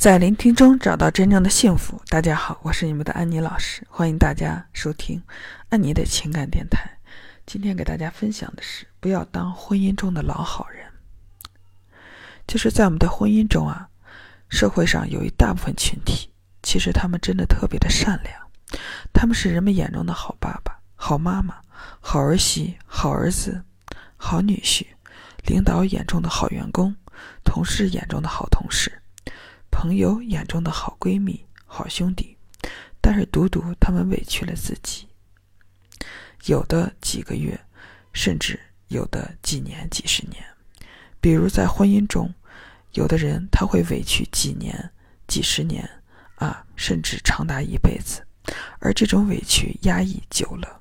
在聆听中找到真正的幸福。大家好，我是你们的安妮老师，欢迎大家收听安妮的情感电台。今天给大家分享的是，不要当婚姻中的老好人。就是在我们的婚姻中啊，社会上有一大部分群体，其实他们真的特别的善良，他们是人们眼中的好爸爸、好妈妈、好儿媳、好儿子、好女婿，领导眼中的好员工，同事眼中的好同事。朋友眼中的好闺蜜、好兄弟，但是独独他们委屈了自己。有的几个月，甚至有的几年、几十年。比如在婚姻中，有的人他会委屈几年、几十年，啊，甚至长达一辈子。而这种委屈压抑久了，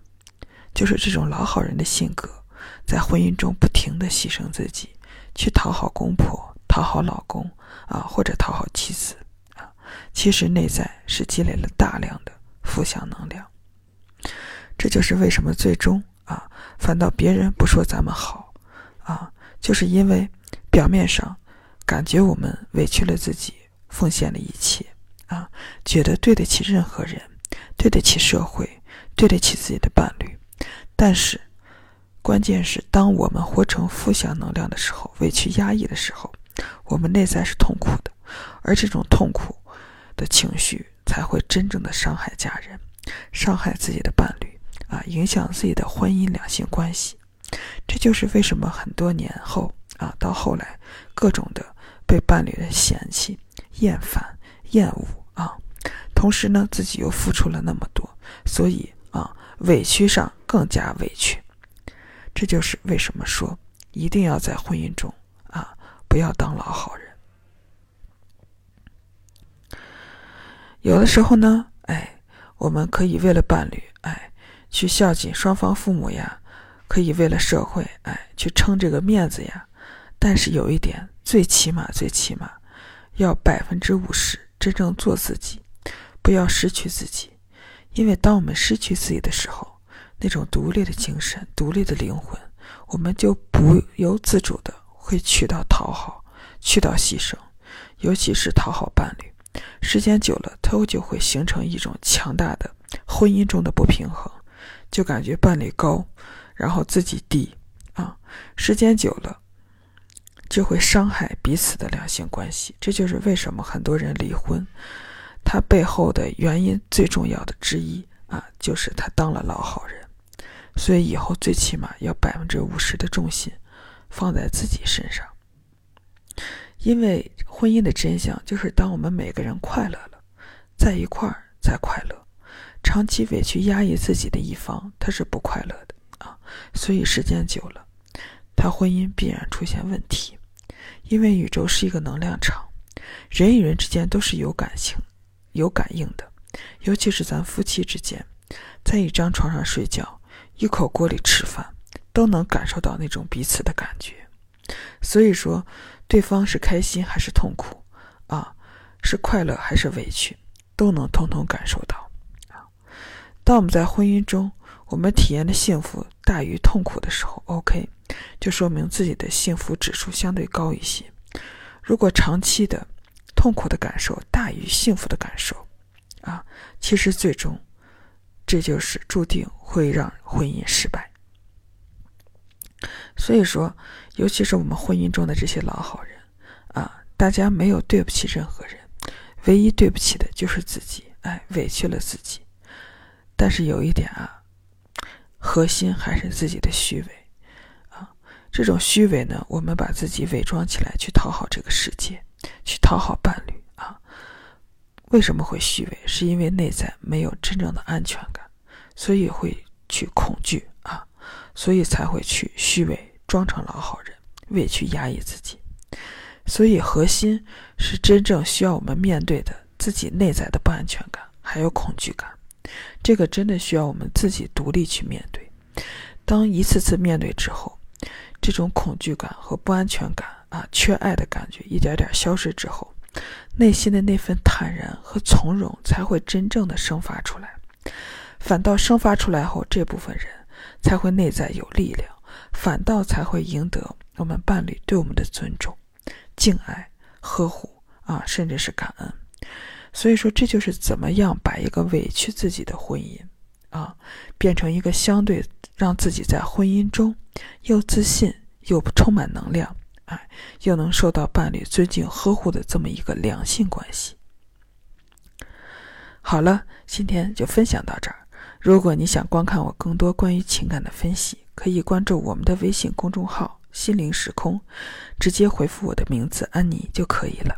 就是这种老好人的性格，在婚姻中不停的牺牲自己，去讨好公婆。讨好老公啊，或者讨好妻子啊，其实内在是积累了大量的负向能量。这就是为什么最终啊，反倒别人不说咱们好啊，就是因为表面上感觉我们委屈了自己，奉献了一切啊，觉得对得起任何人，对得起社会，对得起自己的伴侣。但是关键是，当我们活成负向能量的时候，委屈压抑的时候。我们内在是痛苦的，而这种痛苦的情绪才会真正的伤害家人，伤害自己的伴侣啊，影响自己的婚姻两性关系。这就是为什么很多年后啊，到后来各种的被伴侣的嫌弃、厌烦、厌恶啊，同时呢自己又付出了那么多，所以啊委屈上更加委屈。这就是为什么说一定要在婚姻中。不要当老好人。有的时候呢，哎，我们可以为了伴侣，哎，去孝敬双方父母呀，可以为了社会，哎，去撑这个面子呀。但是有一点，最起码，最起码，要百分之五十真正做自己，不要失去自己。因为当我们失去自己的时候，那种独立的精神、独立的灵魂，我们就不由自主的。会去到讨好，去到牺牲，尤其是讨好伴侣，时间久了，他就会形成一种强大的婚姻中的不平衡，就感觉伴侣高，然后自己低，啊，时间久了，就会伤害彼此的两性关系。这就是为什么很多人离婚，他背后的原因最重要的之一啊，就是他当了老好人，所以以后最起码要百分之五十的重心。放在自己身上，因为婚姻的真相就是，当我们每个人快乐了，在一块儿才快乐。长期委屈压抑自己的一方，他是不快乐的啊。所以时间久了，他婚姻必然出现问题。因为宇宙是一个能量场，人与人之间都是有感情、有感应的。尤其是咱夫妻之间，在一张床上睡觉，一口锅里吃饭。都能感受到那种彼此的感觉，所以说，对方是开心还是痛苦，啊，是快乐还是委屈，都能通通感受到。啊，当我们在婚姻中，我们体验的幸福大于痛苦的时候，OK，就说明自己的幸福指数相对高一些。如果长期的痛苦的感受大于幸福的感受，啊，其实最终，这就是注定会让婚姻失败。所以说，尤其是我们婚姻中的这些老好人，啊，大家没有对不起任何人，唯一对不起的就是自己，哎，委屈了自己。但是有一点啊，核心还是自己的虚伪，啊，这种虚伪呢，我们把自己伪装起来去讨好这个世界，去讨好伴侣，啊，为什么会虚伪？是因为内在没有真正的安全感，所以会去恐惧啊。所以才会去虚伪，装成老好人，委屈压抑自己。所以核心是真正需要我们面对的自己内在的不安全感，还有恐惧感。这个真的需要我们自己独立去面对。当一次次面对之后，这种恐惧感和不安全感啊，缺爱的感觉一点点消失之后，内心的那份坦然和从容才会真正的生发出来。反倒生发出来后，这部分人。才会内在有力量，反倒才会赢得我们伴侣对我们的尊重、敬爱、呵护啊，甚至是感恩。所以说，这就是怎么样把一个委屈自己的婚姻啊，变成一个相对让自己在婚姻中又自信又充满能量，哎，又能受到伴侣尊敬呵护的这么一个良性关系。好了，今天就分享到这儿。如果你想观看我更多关于情感的分析，可以关注我们的微信公众号“心灵时空”，直接回复我的名字“安妮”就可以了。